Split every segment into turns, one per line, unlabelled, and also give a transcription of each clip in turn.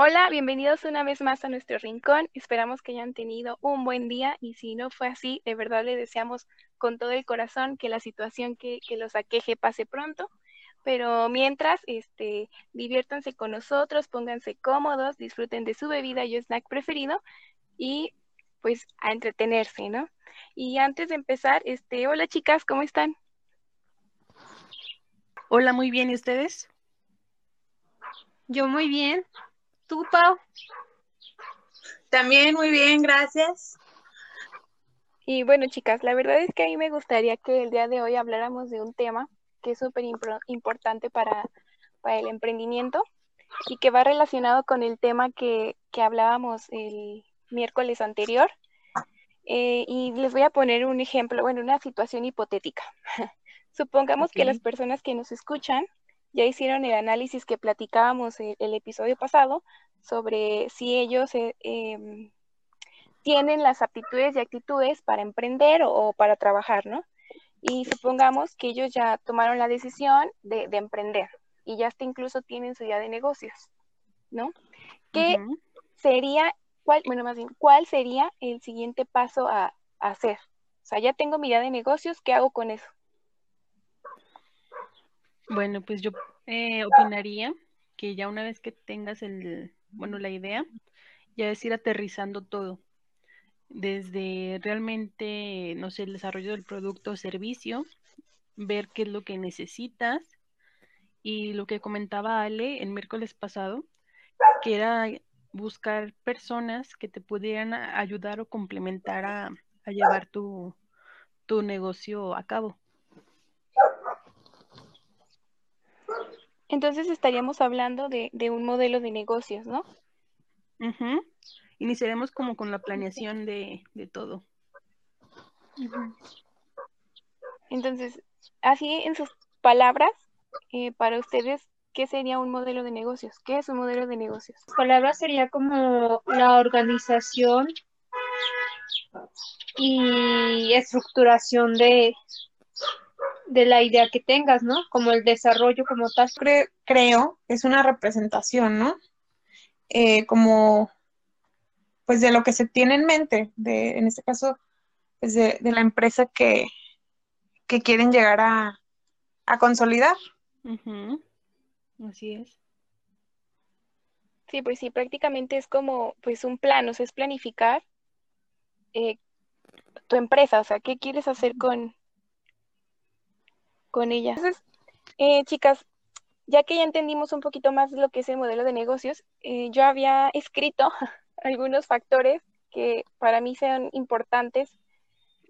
Hola, bienvenidos una vez más a nuestro rincón. Esperamos que hayan tenido un buen día y si no fue así, de verdad le deseamos con todo el corazón que la situación que, los aqueje pase pronto. Pero mientras, este, diviértanse con nosotros, pónganse cómodos, disfruten de su bebida y snack preferido y pues a entretenerse, ¿no? Y antes de empezar, este, hola chicas, ¿cómo están?
Hola, muy bien, ¿y ustedes?
Yo muy bien. ¿Tú, Pau?
También muy bien, gracias.
Y bueno, chicas, la verdad es que a mí me gustaría que el día de hoy habláramos de un tema que es súper importante para, el emprendimiento y que va relacionado con el tema que, hablábamos el miércoles anterior. Eh, y les voy a poner un ejemplo, bueno, una situación hipotética. Supongamos que las personas que nos escuchan ya hicieron el análisis que platicábamos el, el episodio pasado sobre si ellos eh, em, tienen las aptitudes y actitudes para emprender o, para trabajar, ¿no? Y supongamos que ellos ya tomaron la decisión de, emprender y ya hasta incluso tienen su idea de negocios, ¿no? ¿Qué sería, cuál, bueno, más bien, cuál sería el siguiente paso a, a hacer? O sea, ya tengo mi idea de negocios, ¿qué hago con eso?
Bueno, pues yo eh, opinaría que ya una vez que tengas el, bueno, la idea, ya es ir aterrizando todo. Desde realmente, no sé, el desarrollo del producto o servicio, ver qué es lo que necesitas y lo que comentaba Ale el miércoles pasado, que era buscar personas que te pudieran ayudar o complementar a, a llevar tu, tu negocio a cabo.
Entonces estaríamos hablando de, un modelo de negocios, ¿no?
Iniciaremos como con la planeación de, todo.
Entonces, así en sus palabras, eh, para ustedes, ¿qué sería un modelo de negocios? ¿Qué es un modelo de negocios?
Palabras sería como la organización y estructuración de, de la idea que tengas, ¿no? Como el desarrollo como tal.
creo, es una representación, ¿no? Eh, como, pues de lo que se tiene en mente, de, en este caso, pues de, la empresa que, que quieren llegar a, a consolidar.
Así es.
Sí, pues sí, prácticamente es como, pues un plan, o sea, es planificar eh, tu empresa, o sea, qué quieres hacer con, ella. Entonces, eh, chicas, ya que ya entendimos un poquito más lo que es el modelo de negocios, eh, yo había escrito algunos factores que para mí sean importantes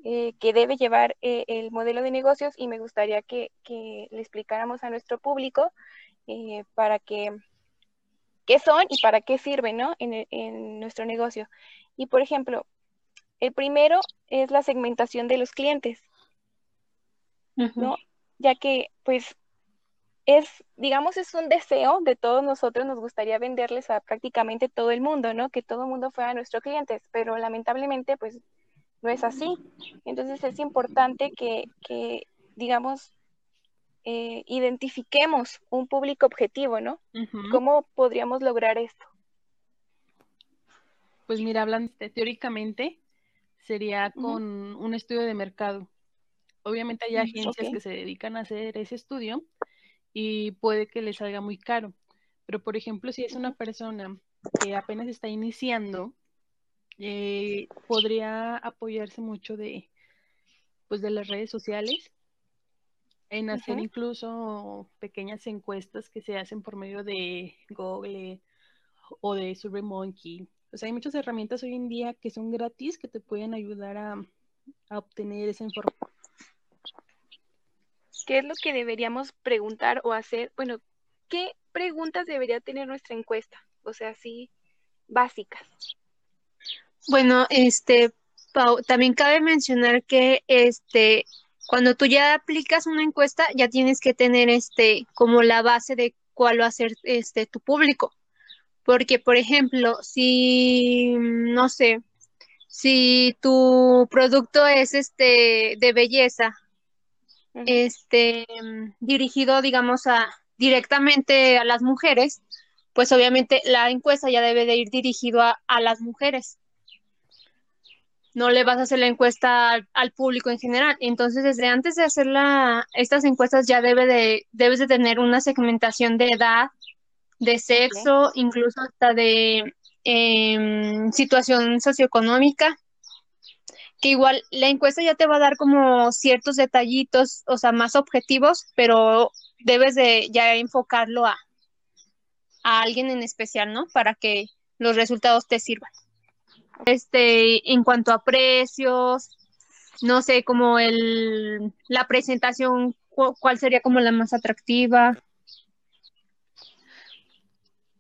eh, que debe llevar el modelo de negocios y me gustaría que, le explicáramos a nuestro público para que qué son y para qué sirven ¿no? en, en nuestro negocio. Y por ejemplo, el primero es la segmentación de los clientes. ¿no? Ya que pues es, digamos, es un deseo de todos nosotros, nos gustaría venderles a prácticamente todo el mundo, ¿no? Que todo el mundo fuera nuestros clientes, pero lamentablemente pues no es así. Entonces es importante que, que digamos, eh, identifiquemos un público objetivo, ¿no? ¿Cómo podríamos lograr esto?
Pues mira, hablando teóricamente, sería con un estudio de mercado. Obviamente hay mm, agencias que se dedican a hacer ese estudio y puede que les salga muy caro. Pero, por ejemplo, si es una persona que apenas está iniciando, eh, podría apoyarse mucho de, pues, de las redes sociales en hacer incluso pequeñas encuestas que se hacen por medio de Google o de SurveyMonkey. O sea, hay muchas herramientas hoy en día que son gratis que te pueden ayudar a, a obtener esa información
¿Qué es lo que deberíamos preguntar o hacer? Bueno, ¿qué preguntas debería tener nuestra encuesta? O sea, así básicas.
Bueno, este, Pau, también cabe mencionar que este, cuando tú ya aplicas una encuesta, ya tienes que tener este, como la base de cuál va a ser este tu público. Porque, por ejemplo, si, no sé, si tu producto es este de belleza este dirigido, digamos, a directamente a las mujeres, pues obviamente la encuesta ya debe de ir dirigido a, las mujeres. No le vas a hacer la encuesta al, público en general. Entonces, desde antes de hacer la, estas encuestas ya debe de, debes de tener una segmentación de edad, de sexo, incluso hasta de em, situación socioeconómica que igual la encuesta ya te va a dar como ciertos detallitos, o sea, más objetivos, pero debes de ya enfocarlo a, a alguien en especial, ¿no? Para que los resultados te sirvan. Este, en cuanto a precios, no sé, como el, la presentación, cuál sería como la más atractiva.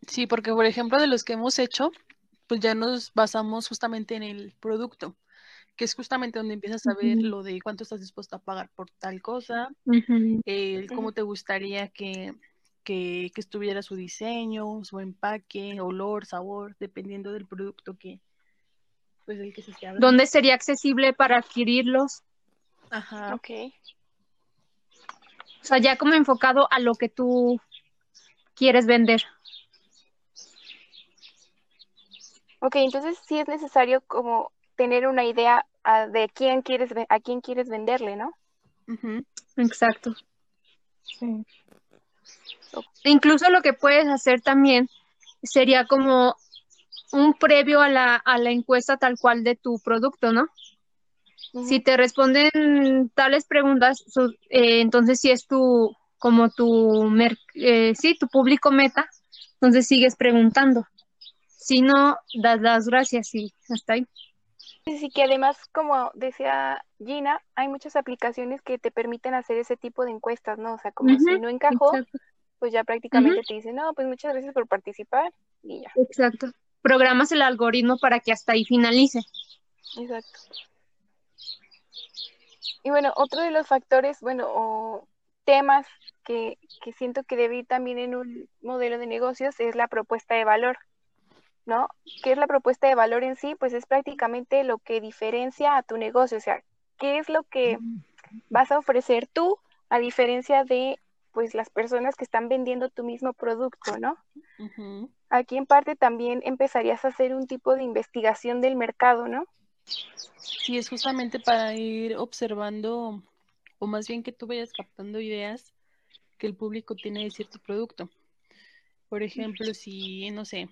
Sí, porque por ejemplo de los que hemos hecho, pues ya nos basamos justamente en el producto que es justamente donde empiezas a ver lo de cuánto estás dispuesto a pagar por tal cosa, cómo te gustaría que, que, estuviera su diseño, su empaque, olor, sabor, dependiendo del producto que, pues, el que se esté
¿Dónde sería accesible para adquirirlos?
Ajá.
Ok.
O sea, ya como enfocado a lo que tú quieres vender.
Ok, entonces sí es necesario como tener una idea de quién quieres a quién quieres venderle, ¿no?
Exacto. Sí. Incluso lo que puedes hacer también sería como un previo a la, a la encuesta tal cual de tu producto, ¿no? Si te responden tales preguntas, eh, entonces si es tu, como tu, eh, sí, tu público meta, entonces sigues preguntando. Si no, das las gracias y hasta ahí.
Sí, que además, como decía Gina, hay muchas aplicaciones que te permiten hacer ese tipo de encuestas, ¿no? O sea, como si no encajó, pues ya prácticamente te dicen, no, pues muchas gracias por participar y ya.
Exacto. Programas el algoritmo para que hasta ahí finalice.
Exacto. Y bueno, otro de los factores, bueno, o temas que, que siento que debe ir también en un modelo de negocios es la propuesta de valor. ¿No? ¿Qué es la propuesta de valor en sí? Pues es prácticamente lo que diferencia a tu negocio, o sea, ¿qué es lo que vas a ofrecer tú a diferencia de pues las personas que están vendiendo tu mismo producto, ¿no? Aquí en parte también empezarías a hacer un tipo de investigación del mercado, ¿no?
Sí, es justamente para ir observando, o más bien que tú vayas captando ideas que el público tiene de cierto producto. Por ejemplo, si, no sé,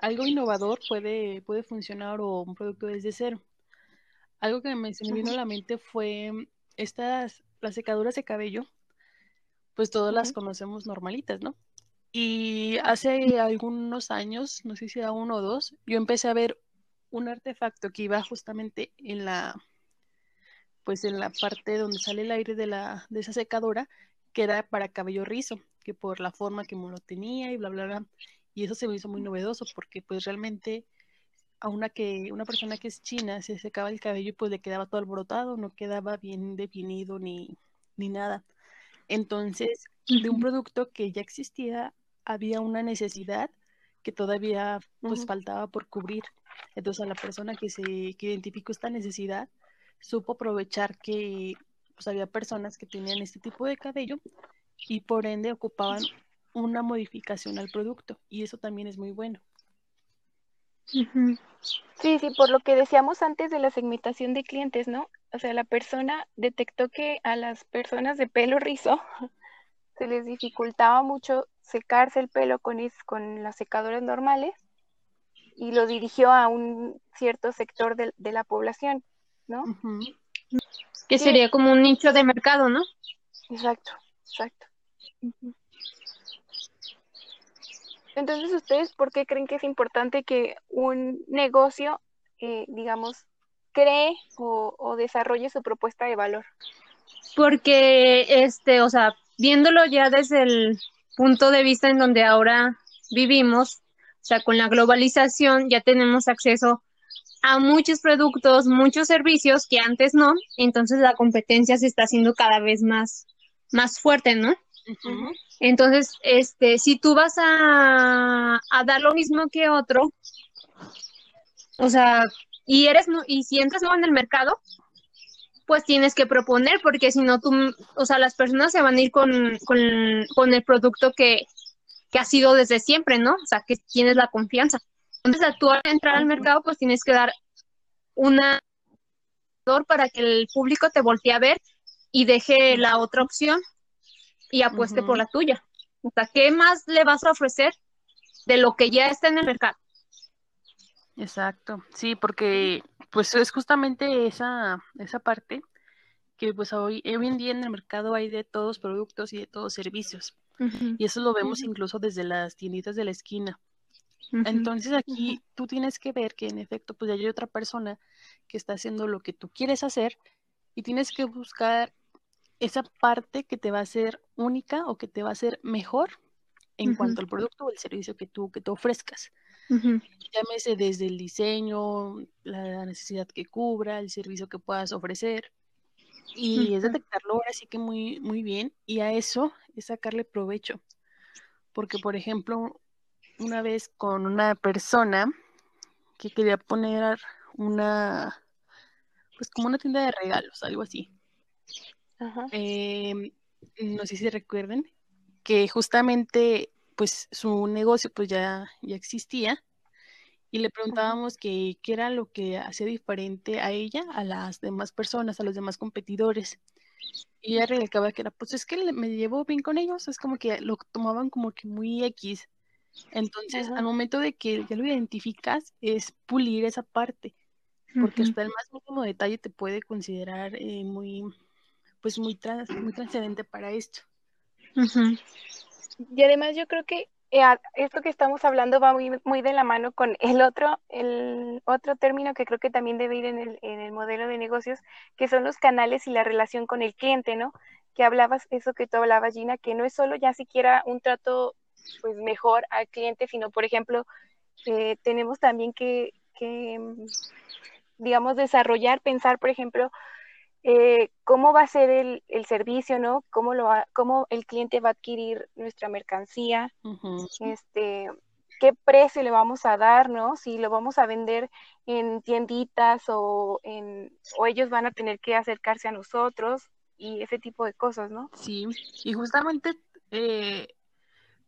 algo innovador puede, puede funcionar o un producto desde cero. Algo que me, se me vino a la mente fue estas, las secaduras de cabello, pues todas las conocemos normalitas, ¿no? Y hace algunos años, no sé si era uno o dos, yo empecé a ver un artefacto que iba justamente en la, pues en la parte donde sale el aire de, la, de esa secadora, que era para cabello rizo, que por la forma que lo tenía y bla, bla, bla. Y eso se me hizo muy novedoso porque pues realmente a una que una persona que es china se secaba el cabello y pues le quedaba todo alborotado, no quedaba bien definido ni, ni nada. Entonces, de un producto que ya existía, había una necesidad que todavía pues faltaba por cubrir. Entonces, a la persona que se que identificó esta necesidad, supo aprovechar que pues había personas que tenían este tipo de cabello y por ende ocupaban una modificación al producto y eso también es muy bueno.
Sí, sí, por lo que decíamos antes de la segmentación de clientes, ¿no? O sea, la persona detectó que a las personas de pelo rizo se les dificultaba mucho secarse el pelo con, con las secadoras normales y lo dirigió a un cierto sector de, la población, ¿no?
Que sería como un nicho de mercado, ¿no?
Exacto, exacto. Entonces, ¿ustedes por qué creen que es importante que un negocio, eh, digamos, cree o, desarrolle su propuesta de valor?
Porque, este, o sea, viéndolo ya desde el punto de vista en donde ahora vivimos, o sea, con la globalización ya tenemos acceso a muchos productos, muchos servicios que antes no, entonces la competencia se está haciendo cada vez más, más fuerte, ¿no? Entonces, este, si tú vas a, dar lo mismo que otro, o sea, y eres y si entras nuevo en el mercado, pues tienes que proponer, porque si no tú, o sea, las personas se van a ir con, con, el producto que, que ha sido desde siempre, ¿no? O sea, que tienes la confianza. Entonces, tú al entrar al mercado, pues tienes que dar una para que el público te voltee a ver y deje la otra opción y apueste por la tuya. O sea, ¿qué más le vas a ofrecer de lo que ya está en el mercado?
Exacto, sí, porque pues es justamente esa, esa parte que pues hoy, hoy en día en el mercado hay de todos productos y de todos servicios. Y eso lo vemos incluso desde las tienditas de la esquina. Entonces aquí tú tienes que ver que en efecto pues hay otra persona que está haciendo lo que tú quieres hacer y tienes que buscar esa parte que te va a ser única o que te va a ser mejor en cuanto al producto o el servicio que tú, que tú ofrezcas. Llámese desde el diseño, la necesidad que cubra, el servicio que puedas ofrecer. Y es detectarlo ahora sí que muy, muy bien y a eso es sacarle provecho. Porque, por ejemplo, una vez con una persona que quería poner una, pues como una tienda de regalos, algo así. Em, no sé si recuerden que justamente pues su negocio pues ya, ya existía y le preguntábamos qué era lo que hacía diferente a ella, a las demás personas, a los demás competidores. Y ella recalcaba que era, pues es que me llevo bien con ellos, es como que lo tomaban como que muy X. Entonces, al momento de que ya lo identificas, es pulir esa parte, porque hasta el más mínimo detalle te puede considerar eh, muy, pues muy, muy trascendente para esto.
Y además yo creo que eh, esto que estamos hablando va muy, muy de la mano con el otro, el otro término que creo que también debe ir en el, en el modelo de negocios, que son los canales y la relación con el cliente, ¿no? Que hablabas, eso que tú hablabas, Gina, que no es solo ya siquiera un trato pues mejor al cliente, sino por ejemplo, eh, tenemos también que, mm, digamos, desarrollar, pensar, por ejemplo, eh, cómo va a ser el, el, servicio, ¿no? Cómo, lo cómo el cliente va a adquirir nuestra mercancía, este, qué precio le vamos a dar, ¿no? Si lo vamos a vender en tienditas o, en, o ellos van a tener que acercarse a nosotros y ese tipo de cosas, ¿no?
Sí, y justamente eh,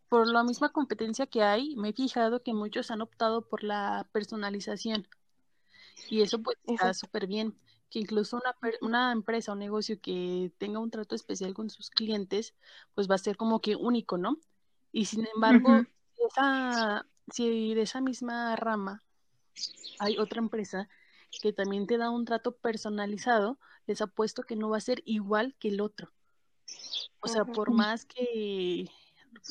por la misma competencia que hay, me he fijado que muchos han optado por la personalización. Y eso pues está súper bien. Que incluso una, una empresa o negocio que tenga un trato especial con sus clientes, pues va a ser como que único, ¿no? Y sin embargo, si de esa misma rama hay otra empresa que también te da un trato personalizado, les apuesto que no va a ser igual que el otro. O sea, por más que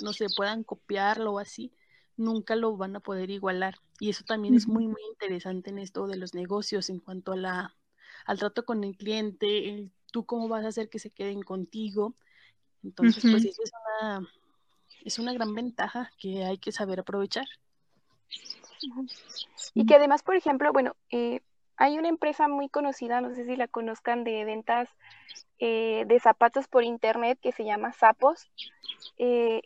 no se puedan copiarlo o así, nunca lo van a poder igualar. Y eso también es muy, muy interesante en esto de los negocios en cuanto a la, al trato con el cliente, tú cómo vas a hacer que se queden contigo. Entonces, pues eso es una, es una gran ventaja que hay que saber aprovechar.
Y que además, por ejemplo, bueno, eh, hay una empresa muy conocida, no sé si la conozcan, de ventas eh, de zapatos por internet que se llama Sapos. Eh,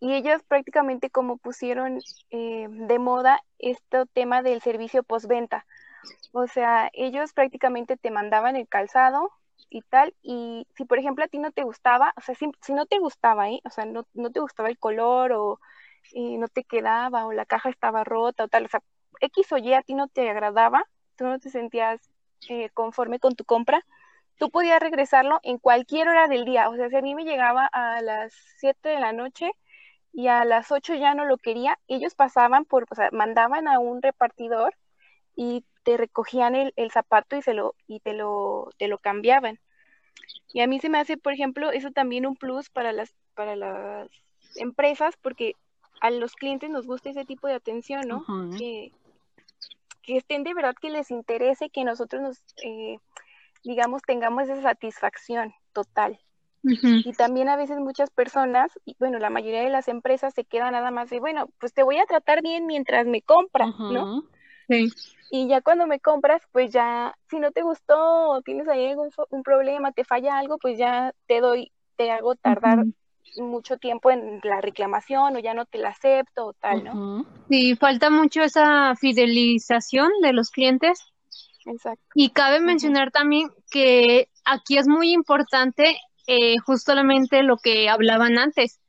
y ellos prácticamente como pusieron eh, de moda este tema del servicio postventa. O sea, ellos prácticamente te mandaban el calzado y tal, y si por ejemplo a ti no te gustaba, o sea, si, no te gustaba, ¿eh? o sea, no, no te gustaba el color o no te quedaba o la caja estaba rota o tal, o sea, X o Y a ti no te agradaba, tú no te sentías eh, conforme con tu compra, tú podías regresarlo en cualquier hora del día. O sea, si a mí me llegaba a las 7 de la noche y a las 8 ya no lo quería, ellos pasaban por, o sea, mandaban a un repartidor y te recogían el, zapato y, se lo, y te, lo, te lo cambiaban. Y a mí se me hace, por ejemplo, eso también un plus para las, para las empresas, porque a los clientes nos gusta ese tipo de atención, ¿no? que, que estén de verdad que les interese que nosotros nos, eh, digamos, tengamos esa satisfacción total. Y también a veces muchas personas, y bueno, la mayoría de las empresas se quedan nada más de, bueno, pues te voy a tratar bien mientras me compras, ¿no? Sí. Y ya cuando me compras, pues ya, si no te gustó, tienes ahí algún un problema, te falla algo, pues ya te doy, te hago tardar mucho tiempo en la reclamación o ya no te la acepto o tal, ¿no?
Sí, falta mucho esa fidelización de los clientes. Exacto. Y cabe mencionar también que aquí es muy importante eh, justamente lo que hablaban antes,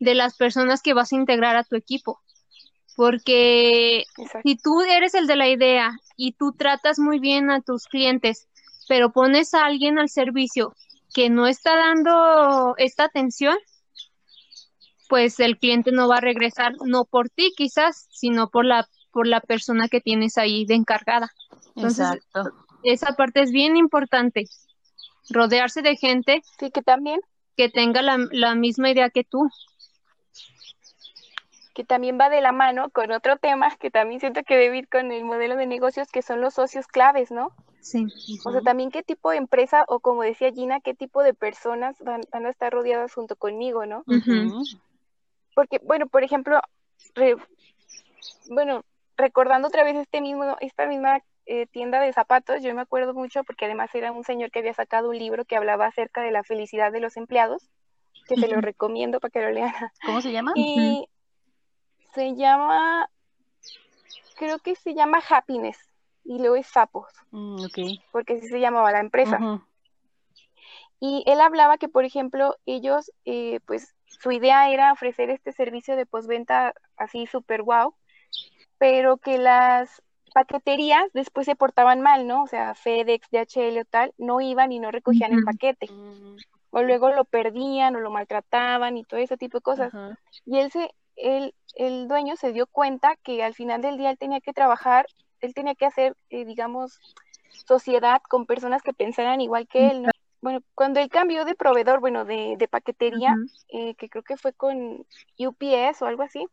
de las personas que vas a integrar a tu equipo. Porque si tú eres el de la idea y tú tratas muy bien a tus clientes, pero pones a alguien al servicio que no está dando esta atención, pues el cliente no va a regresar, no por ti quizás, sino por la, por la persona que tienes ahí de encargada. Entonces, esa parte es bien importante, rodearse de gente
sí, que también
que tenga la, la misma idea que tú
que también va de la mano con otro tema que también siento que debe ir con el modelo de negocios, que son los socios claves, ¿no?
Sí.
O sea, también qué tipo de empresa, o como decía Gina, qué tipo de personas van, a estar rodeadas junto conmigo, ¿no? Porque, bueno, por ejemplo, bueno, recordando otra vez este mismo, esta misma eh, tienda de zapatos, yo me acuerdo mucho porque además era un señor que había sacado un libro que hablaba acerca de la felicidad de los empleados, que se lo recomiendo para que lo lean.
¿Cómo se llama?
Y se llama, creo que se llama Happiness y luego es Sapos,
mm,
porque así se llamaba la empresa. Y él hablaba que, por ejemplo, ellos, eh, pues su idea era ofrecer este servicio de postventa así súper wow, pero que las paqueterías después se portaban mal, ¿no? O sea, FedEx, DHL o tal, no iban y no recogían el paquete. Mm. O luego lo perdían o lo maltrataban y todo ese tipo de cosas. Y él se, él, el dueño se dio cuenta que al final del día él tenía que trabajar, él tenía que hacer, eh, digamos, sociedad con personas que pensaran igual que él, ¿no? Bueno, cuando él cambió de proveedor, bueno, de, de paquetería, eh, que creo que fue con UPS o algo así,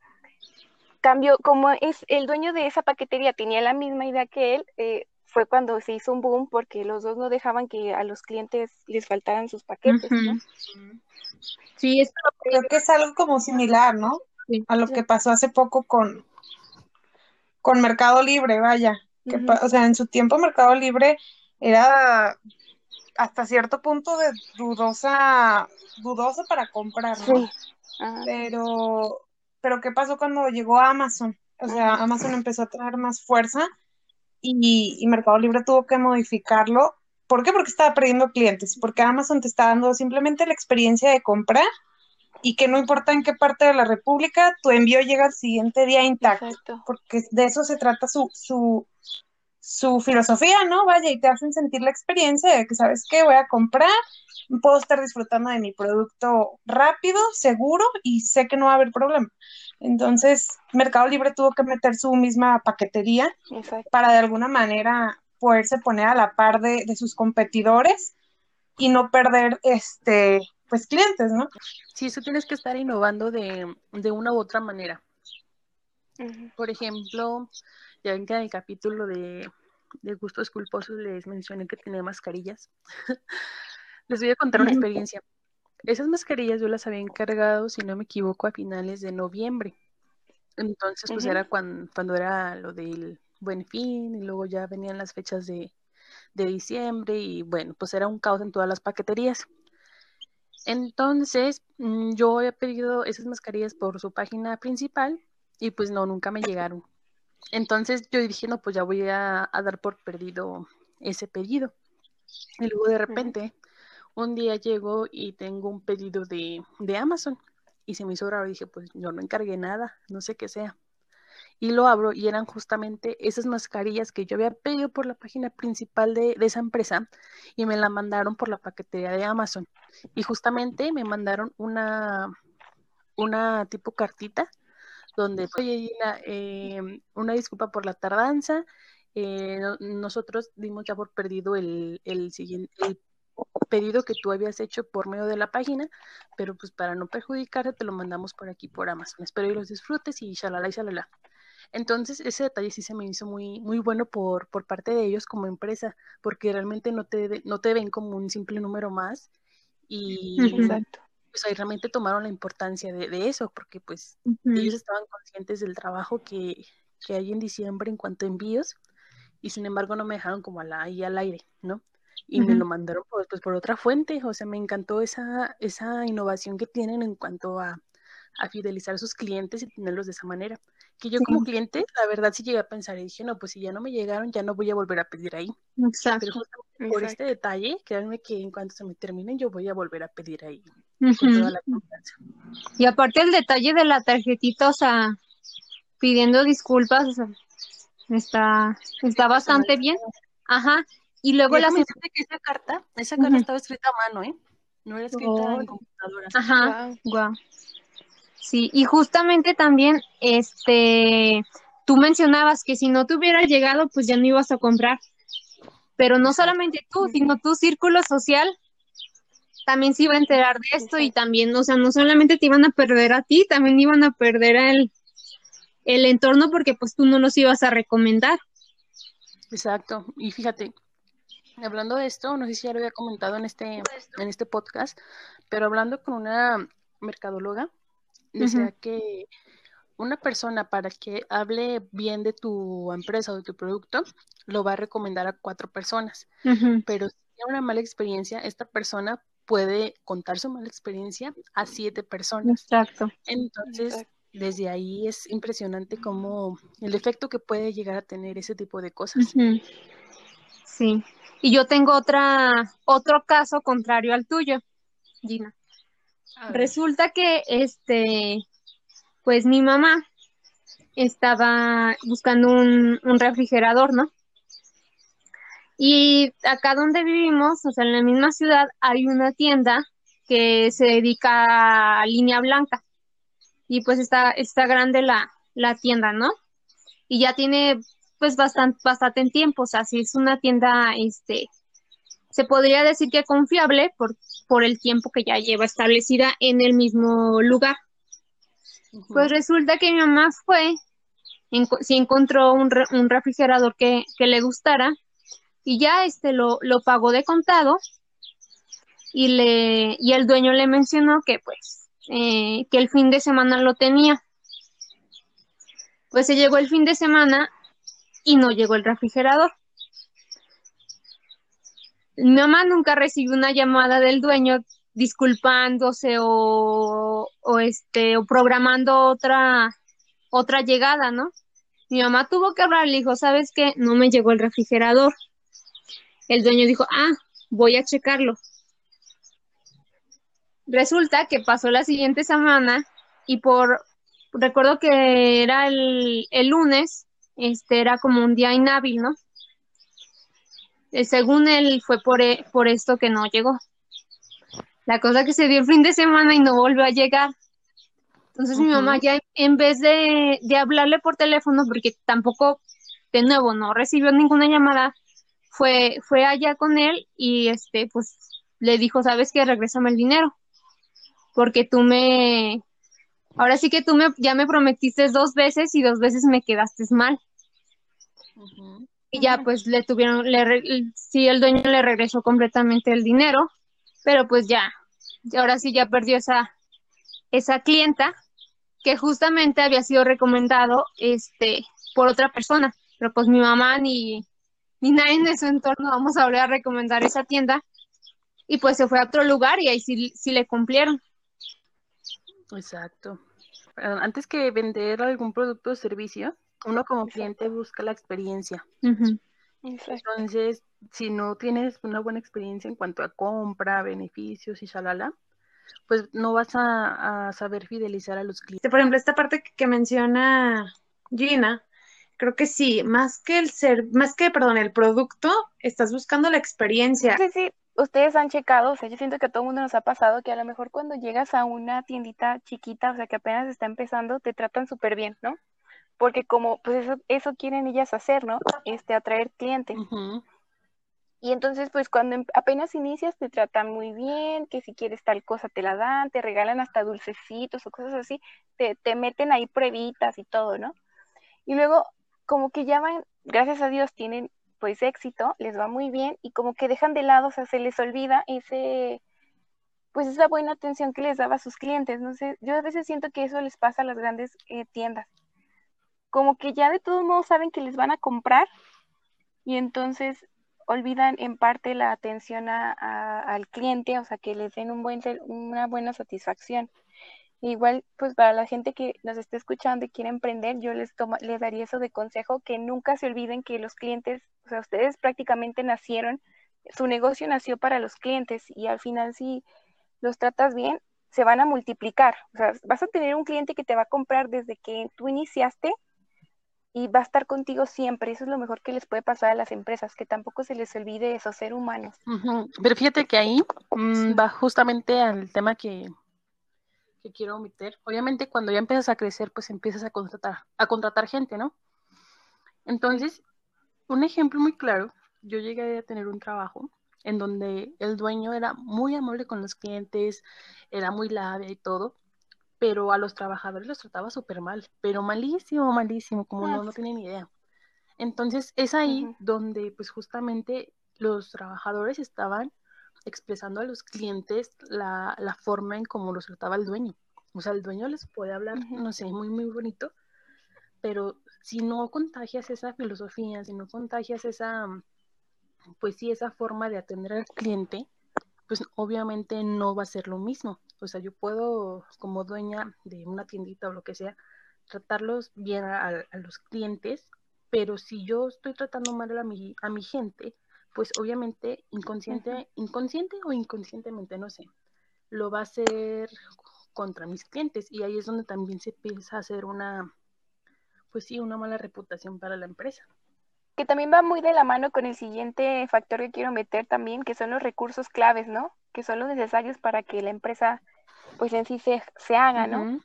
cambió, como es el dueño de esa paquetería tenía la misma idea que él, eh, fue cuando se hizo un boom porque los dos no dejaban que a los clientes les faltaran sus paquetes, ¿no?
Sí, es
creo que es algo como similar, ¿no? A lo que pasó hace poco con, con Mercado Libre, vaya. Que, O sea, en su tiempo Mercado Libre era hasta cierto punto de dudosa, dudoso para comprar, ¿no? Pero, pero ¿qué pasó cuando llegó Amazon? O sea, Amazon empezó a tener más fuerza y, y Mercado Libre tuvo que modificarlo. ¿Por qué? Porque estaba perdiendo clientes, porque Amazon te está dando simplemente la experiencia de comprar y que no importa en qué parte de la República, tu envío llega al siguiente día intacto, porque de eso se trata su, su, su filosofía, ¿no? Vaya, y te hacen sentir la experiencia de que, ¿sabes qué? Voy a comprar, puedo estar disfrutando de mi producto rápido, seguro, y sé que no va a haber problema. Entonces, Mercado Libre tuvo que meter su misma paquetería para de alguna manera poderse poner a la par de, de sus competidores y no perder este pues clientes, ¿no?
Sí, eso tienes que estar innovando de, de una u otra manera. Por ejemplo, ya ven que en el capítulo de, de gustos culposos les mencioné que tenía mascarillas. les voy a contar una experiencia. Esas mascarillas yo las había encargado, si no me equivoco, a finales de noviembre. Entonces, pues era cuando, cuando era lo del buen fin y luego ya venían las fechas de, de diciembre y bueno, pues era un caos en todas las paqueterías. Entonces, mm, yo había pedido esas mascarillas por su página principal y pues no, nunca me llegaron. Entonces yo dije, no, pues ya voy a, dar por perdido ese pedido. Y luego de repente, un día llego y tengo un pedido de, de Amazon y se me hizo raro. Dije, pues yo no encargué nada, no sé qué sea y lo abro y eran justamente esas mascarillas que yo había pedido por la página principal de, esa empresa y me la mandaron por la paquetería de Amazon. Y justamente me mandaron una, una tipo cartita donde, oye, eh, una disculpa por la tardanza. Eh, nosotros dimos ya por perdido el, el siguiente el pedido que tú habías hecho por medio de la página, pero pues para no perjudicarte te lo mandamos por aquí por Amazon. Espero que los disfrutes y shalala y shalala. Entonces, ese detalle sí se me hizo muy, muy bueno por, por parte de ellos como empresa, porque realmente no te, no te ven como un simple número más y pues ahí realmente tomaron la importancia de, eso, porque pues ellos estaban conscientes del trabajo que, que, hay en diciembre en cuanto a envíos y sin embargo no me dejaron como ahí al aire, ¿no? Y me lo mandaron pues, pues, por otra fuente, o sea, me encantó esa, esa innovación que tienen en cuanto a, a fidelizar a sus clientes y tenerlos de esa manera que yo como cliente, la verdad sí llegué a pensar y dije, no, pues si ya no me llegaron, ya no voy a volver a pedir ahí.
Exacto.
Pero por este detalle, créanme que en cuanto se me terminen, yo voy a volver a pedir ahí
y aparte el detalle de la tarjetita, o sea, pidiendo disculpas, o sea, está, está bastante bien. Ajá. Y luego la
que esa carta, esa carta estaba escrita a mano, ¿eh? No era escrita en computadora. Ajá.
Wow. Sí, y justamente también, este, tú mencionabas que si no te hubiera llegado, pues ya no ibas a comprar. Pero no solamente tú, sino tu círculo social también se iba a enterar de esto y también, o sea, no solamente te iban a perder a ti, también iban a perder el, el entorno porque pues tú no los ibas a recomendar.
Exacto. Y fíjate, hablando de esto, no sé si ya lo había comentado en este, en este podcast, pero hablando con una mercadóloga, decía que una persona para que hable bien de tu empresa o de tu producto, lo va a recomendar a cuatro personas. Pero si tiene una mala experiencia, esta persona puede contar su mala experiencia a siete personas.
Exacto.
Entonces, desde ahí es impresionante cómo el efecto que puede llegar a tener ese tipo de cosas.
Sí. Y yo tengo otra, otro caso contrario al tuyo, Gina. Resulta que este, pues mi mamá estaba buscando un, un refrigerador, ¿no? Y acá donde vivimos, o sea, en la misma ciudad, hay una tienda que se dedica a línea blanca. Y pues está, está grande la, la tienda, ¿no? Y ya tiene pues bastante, bastante tiempo, o sea, si es una tienda, este, se podría decir que confiable por, por el tiempo que ya lleva establecida en el mismo lugar. Pues resulta que mi mamá fue, si encontró un, un refrigerador que, que, le gustara y ya este lo, lo pagó de contado y le y el dueño le mencionó que pues eh, que el fin de semana lo tenía. Pues se llegó el fin de semana y no llegó el refrigerador. Mi mamá nunca recibió una llamada del dueño disculpándose o, o este o programando otra otra llegada, ¿no? Mi mamá tuvo que hablar, le dijo, ¿sabes qué? No me llegó el refrigerador. El dueño dijo, ah, voy a checarlo. Resulta que pasó la siguiente semana y por, recuerdo que era el, el lunes, este era como un día inhábil, ¿no? Eh, según él fue por, e, por esto que no llegó. La cosa que se dio el fin de semana y no volvió a llegar. Entonces mi mamá ya en vez de, de, hablarle por teléfono, porque tampoco, de nuevo, no recibió ninguna llamada, fue, fue allá con él y este, pues le dijo, sabes que regrésame el dinero, porque tú me, ahora sí que tú me, ya me prometiste dos veces y dos veces me quedaste mal. Y ya pues le tuvieron, le, sí, el dueño le regresó completamente el dinero, pero pues ya, ahora sí ya perdió esa, esa clienta que justamente había sido recomendado este por otra persona, pero pues mi mamá ni, ni nadie de su entorno vamos a volver a recomendar esa tienda y pues se fue a otro lugar y ahí sí, sí le cumplieron.
Exacto. Antes que vender algún producto o servicio, uno como cliente busca la experiencia. Entonces, si no tienes una buena experiencia en cuanto a compra, beneficios y shalala, pues no vas a, saber fidelizar a los clientes.
Por ejemplo, esta parte que, menciona Gina, creo que sí, más que el ser, más que, perdón, el producto, estás buscando la experiencia.
Sí, sí, ustedes han checado, o sea, yo siento que a todo el mundo nos ha pasado que a lo mejor cuando llegas a una tiendita chiquita, o sea, que apenas está empezando, te tratan súper bien, ¿no? Porque como pues eso, eso quieren ellas hacer, ¿no? Este, atraer clientes. Y entonces, pues cuando em, apenas inicias te tratan muy bien, que si quieres tal cosa te la dan, te regalan hasta dulcecitos o cosas así, te, te meten ahí pruebitas y todo, ¿no? Y luego, como que ya van, gracias a Dios, tienen pues éxito, les va muy bien y como que dejan de lado, o sea, se les olvida ese, pues esa buena atención que les daba a sus clientes, no sé, yo a veces siento que eso les pasa a las grandes eh, tiendas, como que ya de todos modos saben que les van a comprar y entonces olvidan en parte la atención a, al cliente, o sea, que les den un buen, una buena satisfacción. Igual, pues para la gente que nos esté escuchando y quiere emprender, yo les, toma, les daría eso de consejo, que nunca se olviden que los clientes, o sea, ustedes prácticamente nacieron, su negocio nació para los clientes y al final si los tratas bien, se van a multiplicar. O sea, vas a tener un cliente que te va a comprar desde que tú iniciaste y va a estar contigo siempre. Eso es lo mejor que les puede pasar a las empresas, que tampoco se les olvide eso, ser humanos.
Pero fíjate que ahí mm, va justamente al tema que, que quiero omitir. Obviamente cuando ya empiezas a crecer, pues empiezas a contratar, a contratar gente, ¿no? Entonces, un ejemplo muy claro, yo llegué a tener un trabajo en donde el dueño era muy amable con los clientes, era muy labia y todo, pero a los trabajadores los trataba súper mal, pero malísimo, malísimo, como no, no tienen ni idea. Entonces es ahí donde pues justamente los trabajadores estaban expresando a los clientes la, la, forma en cómo los trataba el dueño. O sea, el dueño les puede hablar, no sé, muy, muy bonito, pero si no contagias esa filosofía, si no contagias esa, pues sí, esa forma de atender al cliente, pues obviamente no va a ser lo mismo. O sea, yo puedo, como dueña de una tiendita o lo que sea, tratarlos bien a, los clientes, pero si yo estoy tratando mal a mi, a mi gente, pues obviamente inconsciente, inconsciente o inconscientemente, no sé, lo va a hacer contra mis clientes y ahí es donde también se empieza a hacer una, pues sí, una mala reputación para la empresa
que también va muy de la mano con el siguiente factor que quiero meter también, que son los recursos claves, ¿no? Que son los necesarios para que la empresa, pues en sí se, se haga, ¿no?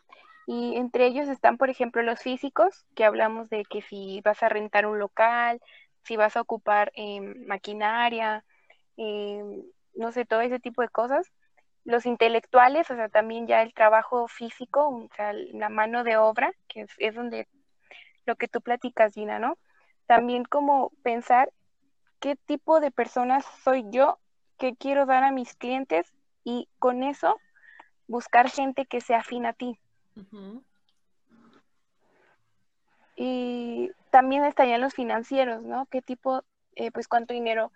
Y entre ellos están, por ejemplo, los físicos, que hablamos de que si vas a rentar un local, si vas a ocupar em, maquinaria, em, no sé, todo ese tipo de cosas. Los intelectuales, o sea, también ya el trabajo físico, o sea, la mano de obra, que es, es donde lo que tú platicas, Gina, ¿no? también como pensar qué tipo de personas soy yo, qué quiero dar a mis clientes y con eso buscar gente que sea afín a ti. Y también estarían los financieros, ¿no? ¿Qué tipo, eh, pues cuánto dinero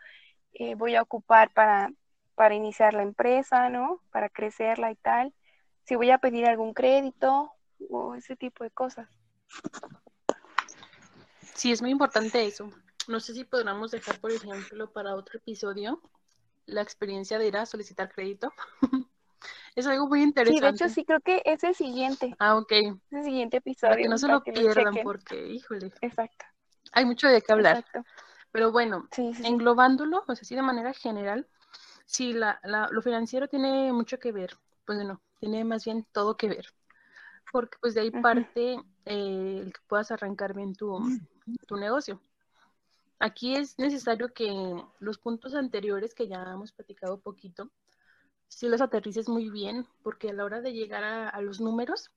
eh, voy a ocupar para, para iniciar la empresa, ¿no? Para crecerla y tal. Si voy a pedir algún crédito o ese tipo de cosas.
Sí, es muy importante eso. No sé si podríamos dejar, por ejemplo, para otro episodio la experiencia de ir a solicitar crédito. es algo muy interesante.
Sí, de hecho sí creo que es el siguiente.
Ah, ok.
Es el siguiente episodio.
Para que no se lo pierdan porque, híjole.
Exacto.
Hay mucho de qué hablar. Exacto. Pero bueno, englobándolo, pues así de manera general, sí, la, la, lo financiero tiene mucho que ver. Pues bueno, tiene más bien todo que ver. Porque pues de ahí parte eh, el que puedas arrancar bien tu, tu negocio. Aquí es necesario que los puntos anteriores que ya hemos platicado poquito, si los aterrices muy bien, porque a la hora de llegar a, los números,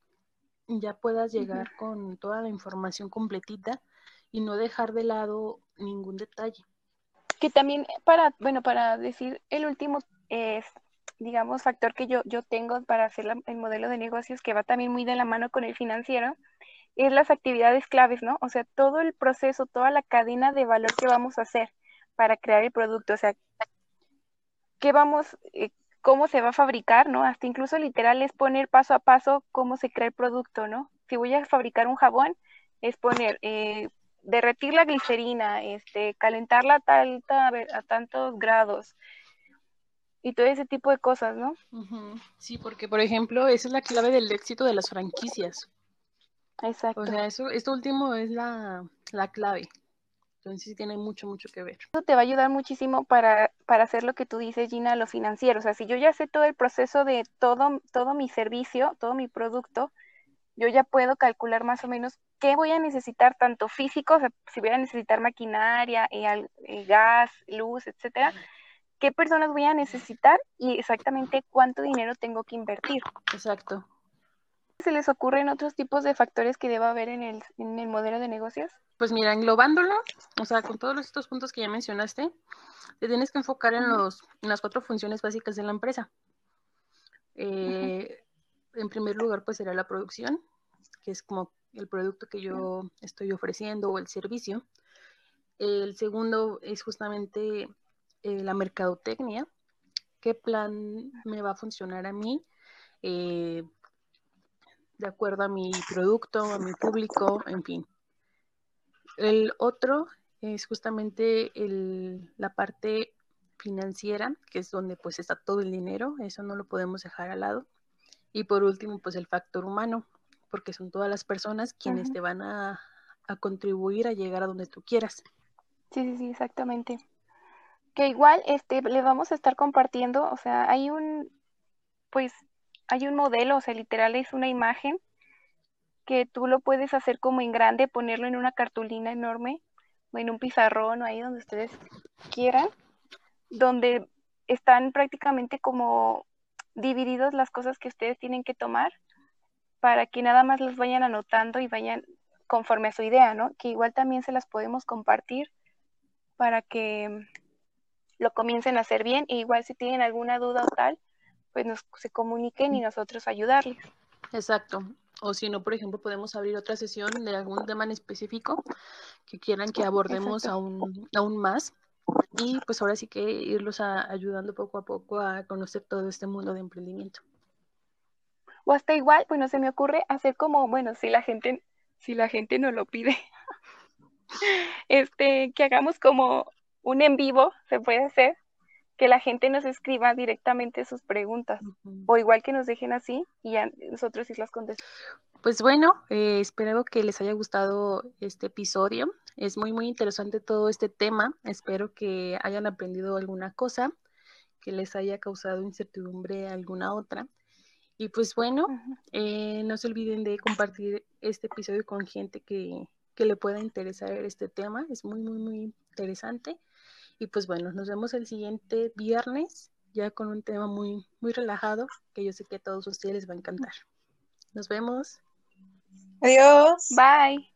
ya puedas llegar con toda la información completita y no dejar de lado ningún detalle.
Que también para, bueno, para decir el último es, digamos, factor que yo, yo tengo para hacer el modelo de negocios que va también muy de la mano con el financiero, es las actividades claves, ¿no? O sea, todo el proceso, toda la cadena de valor que vamos a hacer para crear el producto, o sea, qué vamos, eh, cómo se va a fabricar, ¿no? Hasta incluso literal es poner paso a paso cómo se crea el producto, ¿no? Si voy a fabricar un jabón, es poner, eh, derretir la glicerina, este, calentarla a, tal, a tantos grados, y todo ese tipo de cosas, ¿no?
Sí, porque por ejemplo, esa es la clave del éxito de las franquicias.
Exacto.
O sea, eso, esto último es la, clave. Entonces sí tiene mucho, mucho que ver.
Eso te va a ayudar muchísimo para, para hacer lo que tú dices, Gina, lo financiero. O sea, si yo ya sé todo el proceso de todo, todo mi servicio, todo mi producto, yo ya puedo calcular más o menos qué voy a necesitar, tanto físico, o sea, si voy a necesitar maquinaria, eh, eh, gas, luz, etcétera, qué personas voy a necesitar y exactamente cuánto dinero tengo que invertir.
Exacto.
¿Se les ocurren otros tipos de factores que deba haber en el, en el modelo de negocios?
Pues mira, englobándolo, o sea, con todos estos puntos que ya mencionaste, te tienes que enfocar en, los, en las cuatro funciones básicas de la empresa. Eh, en primer lugar, pues será la producción, que es como el producto que yo estoy ofreciendo o el servicio. El segundo es justamente eh, la mercadotecnia, qué plan me va a funcionar a mí, eh, de acuerdo a mi producto, a mi público, en fin. El otro es justamente la parte financiera, que es donde pues está todo el dinero, eso no lo podemos dejar al lado. Y por último, pues el factor humano, porque son todas las personas quienes te van a, a contribuir a llegar a donde tú quieras.
Sí, sí, sí, exactamente. Que igual este le vamos a estar compartiendo, o sea, hay un pues hay un modelo, o sea, literal es una imagen que tú lo puedes hacer como en grande, ponerlo en una cartulina enorme o en un pizarrón o ahí donde ustedes quieran, donde están prácticamente como divididos las cosas que ustedes tienen que tomar para que nada más las vayan anotando y vayan conforme a su idea, ¿no? Que igual también se las podemos compartir para que lo comiencen a hacer bien. E igual si tienen alguna duda o tal, pues nos se comuniquen y nosotros ayudarles.
Exacto. O si no, por ejemplo, podemos abrir otra sesión de algún tema en específico que quieran que abordemos aún, aún más. Y pues ahora sí que irlos ayudando poco a poco a conocer todo este mundo de emprendimiento.
O hasta igual, bueno, se me ocurre hacer como, bueno, si la gente, si la gente no lo pide, este, que hagamos como un en vivo, se puede hacer, que la gente nos escriba directamente sus preguntas, o igual que nos dejen así y ya nosotros sí las contestamos.
Pues bueno, eh, espero que les haya gustado este episodio. Es muy, muy interesante todo este tema. Espero que hayan aprendido alguna cosa, que les haya causado incertidumbre alguna otra. Y pues bueno, eh, no se olviden de compartir este episodio con gente que, que le pueda interesar este tema. Es muy, muy, muy interesante. Y pues bueno, nos vemos el siguiente viernes ya con un tema muy, muy relajado que yo sé que a todos ustedes les va a encantar. Nos vemos.
Adiós.
Bye.